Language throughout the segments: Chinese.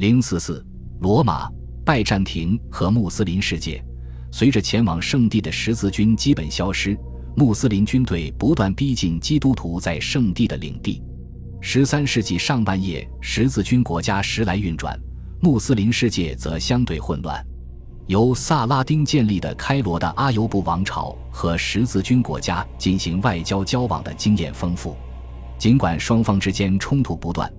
零四四，罗马、拜占庭和穆斯林世界，随着前往圣地的十字军基本消失，穆斯林军队不断逼近基督徒在圣地的领地。十三世纪上半叶，十字军国家时来运转，穆斯林世界则相对混乱。由萨拉丁建立的开罗的阿尤布王朝和十字军国家进行外交交往的经验丰富，尽管双方之间冲突不断。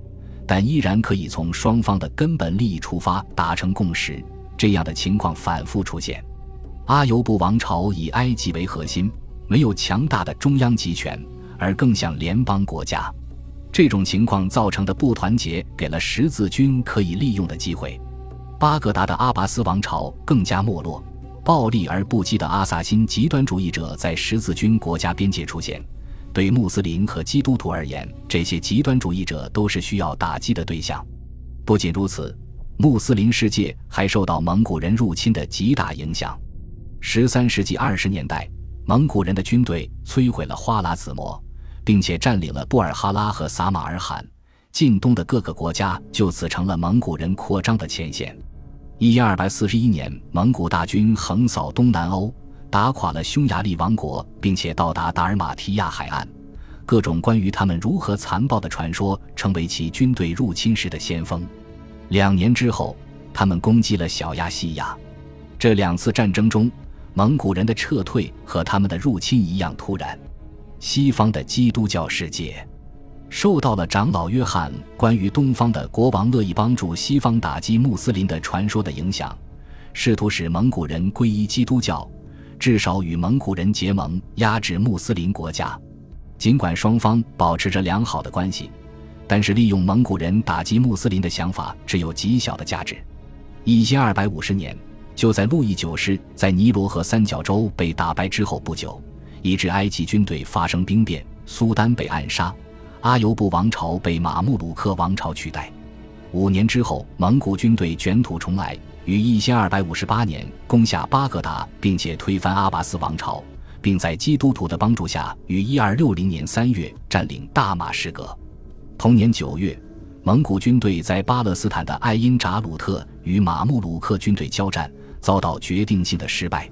但依然可以从双方的根本利益出发达成共识。这样的情况反复出现。阿尤布王朝以埃及为核心，没有强大的中央集权，而更像联邦国家。这种情况造成的不团结，给了十字军可以利用的机会。巴格达的阿拔斯王朝更加没落，暴力而不羁的阿萨辛极端主义者在十字军国家边界出现。对穆斯林和基督徒而言，这些极端主义者都是需要打击的对象。不仅如此，穆斯林世界还受到蒙古人入侵的极大影响。十三世纪二十年代，蒙古人的军队摧毁了花剌子模，并且占领了布尔哈拉和撒马尔罕。近东的各个国家就此成了蒙古人扩张的前线。一二百四十一年，蒙古大军横扫东南欧。打垮了匈牙利王国，并且到达达尔马提亚海岸。各种关于他们如何残暴的传说，成为其军队入侵时的先锋。两年之后，他们攻击了小亚细亚。这两次战争中，蒙古人的撤退和他们的入侵一样突然。西方的基督教世界受到了长老约翰关于东方的国王乐意帮助西方打击穆斯林的传说的影响，试图使蒙古人皈依基督教。至少与蒙古人结盟，压制穆斯林国家。尽管双方保持着良好的关系，但是利用蒙古人打击穆斯林的想法只有极小的价值。一千二百五十年，就在路易九世在尼罗河三角洲被打败之后不久，以致埃及军队发生兵变，苏丹被暗杀，阿尤布王朝被马穆鲁克王朝取代。五年之后，蒙古军队卷土重来。于一千二百五十八年攻下巴格达，并且推翻阿拔斯王朝，并在基督徒的帮助下，于一二六零年三月占领大马士革。同年九月，蒙古军队在巴勒斯坦的艾因扎鲁特与马穆鲁克军队交战，遭到决定性的失败。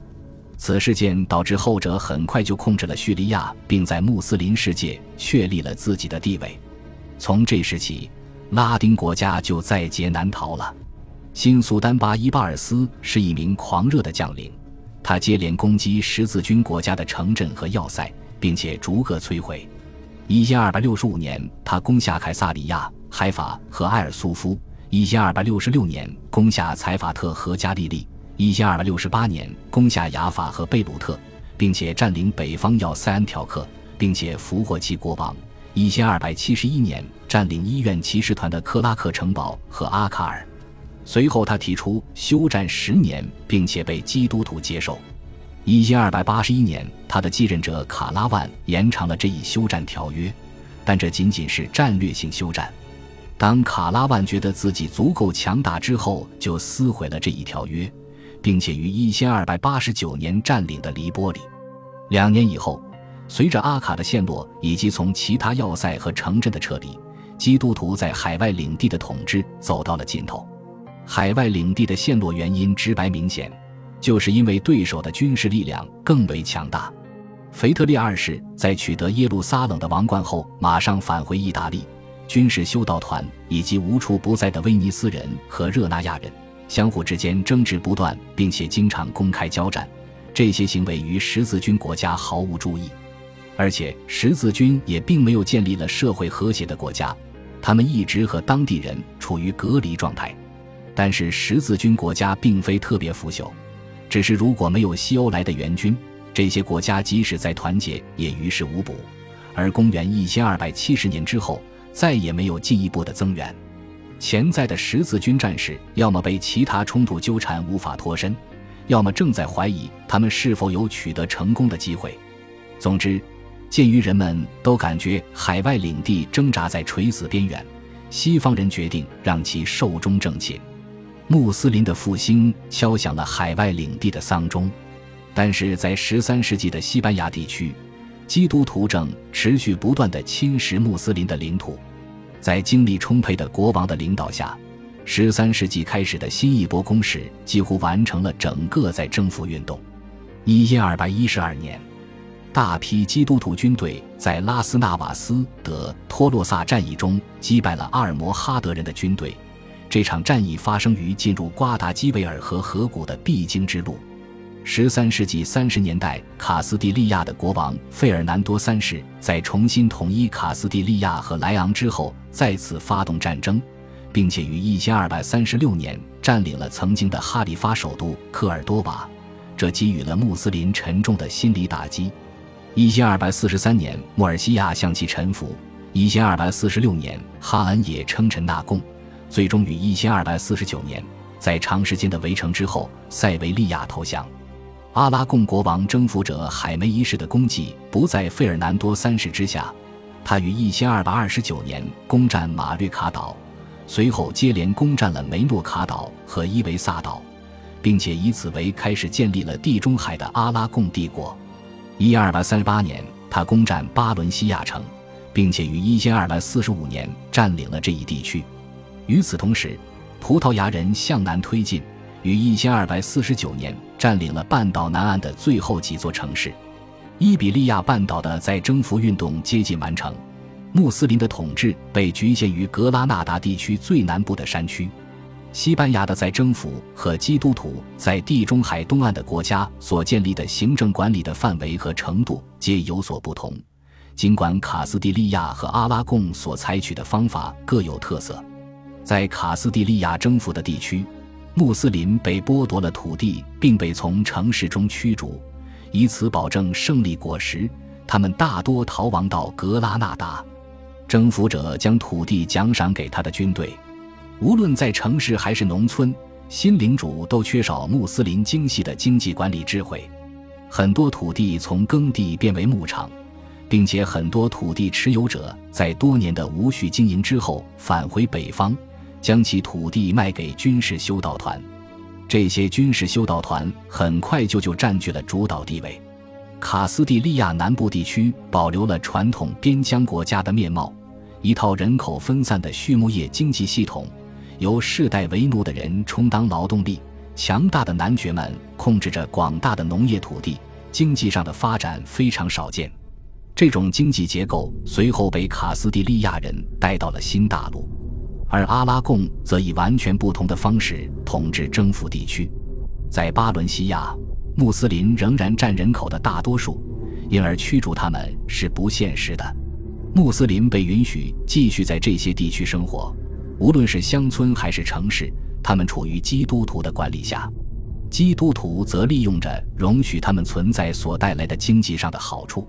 此事件导致后者很快就控制了叙利亚，并在穆斯林世界确立了自己的地位。从这时起，拉丁国家就在劫难逃了。新苏丹巴伊巴尔斯是一名狂热的将领，他接连攻击十字军国家的城镇和要塞，并且逐个摧毁。一千二百六十五年，他攻下凯撒里亚、海法和埃尔苏夫；一千二百六十六年，攻下采法特和加利利；一千二百六十八年，攻下雅法和贝鲁特，并且占领北方要塞安条克，并且俘获其国王；一千二百七十一年，占领医院骑士团的克拉克城堡和阿卡尔。随后，他提出休战十年，并且被基督徒接受。一千二百八十一年，他的继任者卡拉万延长了这一休战条约，但这仅仅是战略性休战。当卡拉万觉得自己足够强大之后，就撕毁了这一条约，并且于一千二百八十九年占领的黎波里。两年以后，随着阿卡的陷落以及从其他要塞和城镇的撤离，基督徒在海外领地的统治走到了尽头。海外领地的陷落原因直白明显，就是因为对手的军事力量更为强大。腓特烈二世在取得耶路撒冷的王冠后，马上返回意大利。军事修道团以及无处不在的威尼斯人和热那亚人相互之间争执不断，并且经常公开交战。这些行为与十字军国家毫无注意，而且十字军也并没有建立了社会和谐的国家，他们一直和当地人处于隔离状态。但是十字军国家并非特别腐朽，只是如果没有西欧来的援军，这些国家即使再团结也于事无补。而公元一千二百七十年之后，再也没有进一步的增援。潜在的十字军战士要么被其他冲突纠缠无法脱身，要么正在怀疑他们是否有取得成功的机会。总之，鉴于人们都感觉海外领地挣扎在垂死边缘，西方人决定让其寿终正寝。穆斯林的复兴敲响了海外领地的丧钟，但是在十三世纪的西班牙地区，基督徒正持续不断地侵蚀穆斯林的领土。在精力充沛的国王的领导下，十三世纪开始的新一波攻势几乎完成了整个在征服运动。一千二百一十二年，大批基督徒军队在拉斯纳瓦斯德托洛萨战役中击败了阿尔摩哈德人的军队。这场战役发生于进入瓜达基维尔河河谷的必经之路。十三世纪三十年代，卡斯蒂利亚的国王费尔南多三世在重新统一卡斯蒂利亚和莱昂之后，再次发动战争，并且于一千二百三十六年占领了曾经的哈里发首都科尔多瓦，这给予了穆斯林沉重的心理打击。一千二百四十三年，穆尔西亚向其臣服；一千二百四十六年，哈恩也称臣纳贡。最终于一千二百四十九年，在长时间的围城之后，塞维利亚投降。阿拉贡国王征服者海梅一世的功绩不在费尔南多三世之下，他于一千二百二十九年攻占马略卡岛，随后接连攻占了梅诺卡岛和伊维萨岛，并且以此为开始建立了地中海的阿拉贡帝国。一二百三八年，他攻占巴伦西亚城，并且于一千二百四十五年占领了这一地区。与此同时，葡萄牙人向南推进，于一千二百四十九年占领了半岛南岸的最后几座城市。伊比利亚半岛的再征服运动接近完成，穆斯林的统治被局限于格拉纳达地区最南部的山区。西班牙的再征服和基督徒在地中海东岸的国家所建立的行政管理的范围和程度皆有所不同，尽管卡斯蒂利亚和阿拉贡所采取的方法各有特色。在卡斯蒂利亚征服的地区，穆斯林被剥夺了土地，并被从城市中驱逐，以此保证胜利果实。他们大多逃亡到格拉纳达，征服者将土地奖赏给他的军队。无论在城市还是农村，新领主都缺少穆斯林精细的经济管理智慧。很多土地从耕地变为牧场，并且很多土地持有者在多年的无序经营之后返回北方。将其土地卖给军事修道团，这些军事修道团很快就就占据了主导地位。卡斯蒂利亚南部地区保留了传统边疆国家的面貌，一套人口分散的畜牧业经济系统，由世代为奴的人充当劳动力，强大的男爵们控制着广大的农业土地，经济上的发展非常少见。这种经济结构随后被卡斯蒂利亚人带到了新大陆。而阿拉贡则以完全不同的方式统治征服地区，在巴伦西亚，穆斯林仍然占人口的大多数，因而驱逐他们是不现实的。穆斯林被允许继续在这些地区生活，无论是乡村还是城市，他们处于基督徒的管理下。基督徒则利用着容许他们存在所带来的经济上的好处。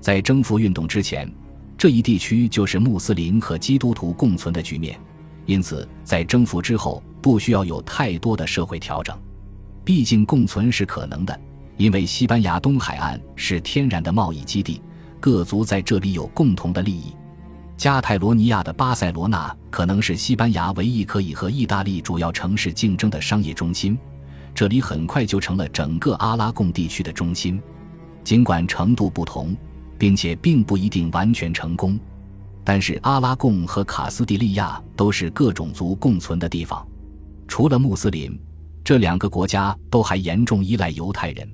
在征服运动之前，这一地区就是穆斯林和基督徒共存的局面。因此，在征服之后，不需要有太多的社会调整，毕竟共存是可能的。因为西班牙东海岸是天然的贸易基地，各族在这里有共同的利益。加泰罗尼亚的巴塞罗那可能是西班牙唯一可以和意大利主要城市竞争的商业中心，这里很快就成了整个阿拉贡地区的中心。尽管程度不同，并且并不一定完全成功。但是阿拉贡和卡斯蒂利亚都是各种族共存的地方，除了穆斯林，这两个国家都还严重依赖犹太人。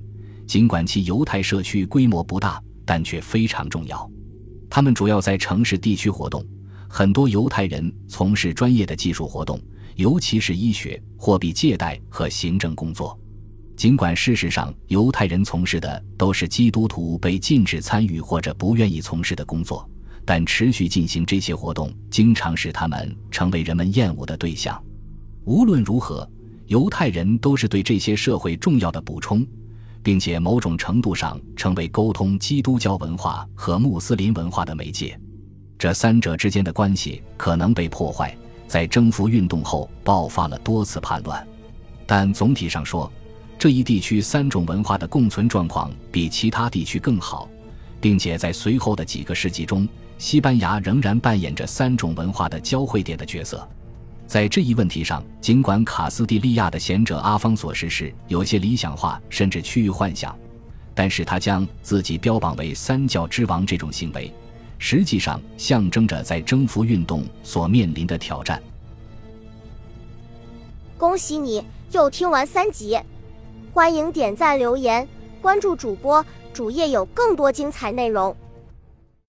尽管其犹太社区规模不大，但却非常重要。他们主要在城市地区活动，很多犹太人从事专业的技术活动，尤其是医学、货币借贷和行政工作。尽管事实上犹太人从事的都是基督徒被禁止参与或者不愿意从事的工作。但持续进行这些活动，经常使他们成为人们厌恶的对象。无论如何，犹太人都是对这些社会重要的补充，并且某种程度上成为沟通基督教文化和穆斯林文化的媒介。这三者之间的关系可能被破坏，在征服运动后爆发了多次叛乱。但总体上说，这一地区三种文化的共存状况比其他地区更好，并且在随后的几个世纪中。西班牙仍然扮演着三种文化的交汇点的角色，在这一问题上，尽管卡斯蒂利亚的贤者阿方索十世有些理想化，甚至趋于幻想，但是他将自己标榜为三教之王这种行为，实际上象征着在征服运动所面临的挑战。恭喜你又听完三集，欢迎点赞留言，关注主播主页有更多精彩内容。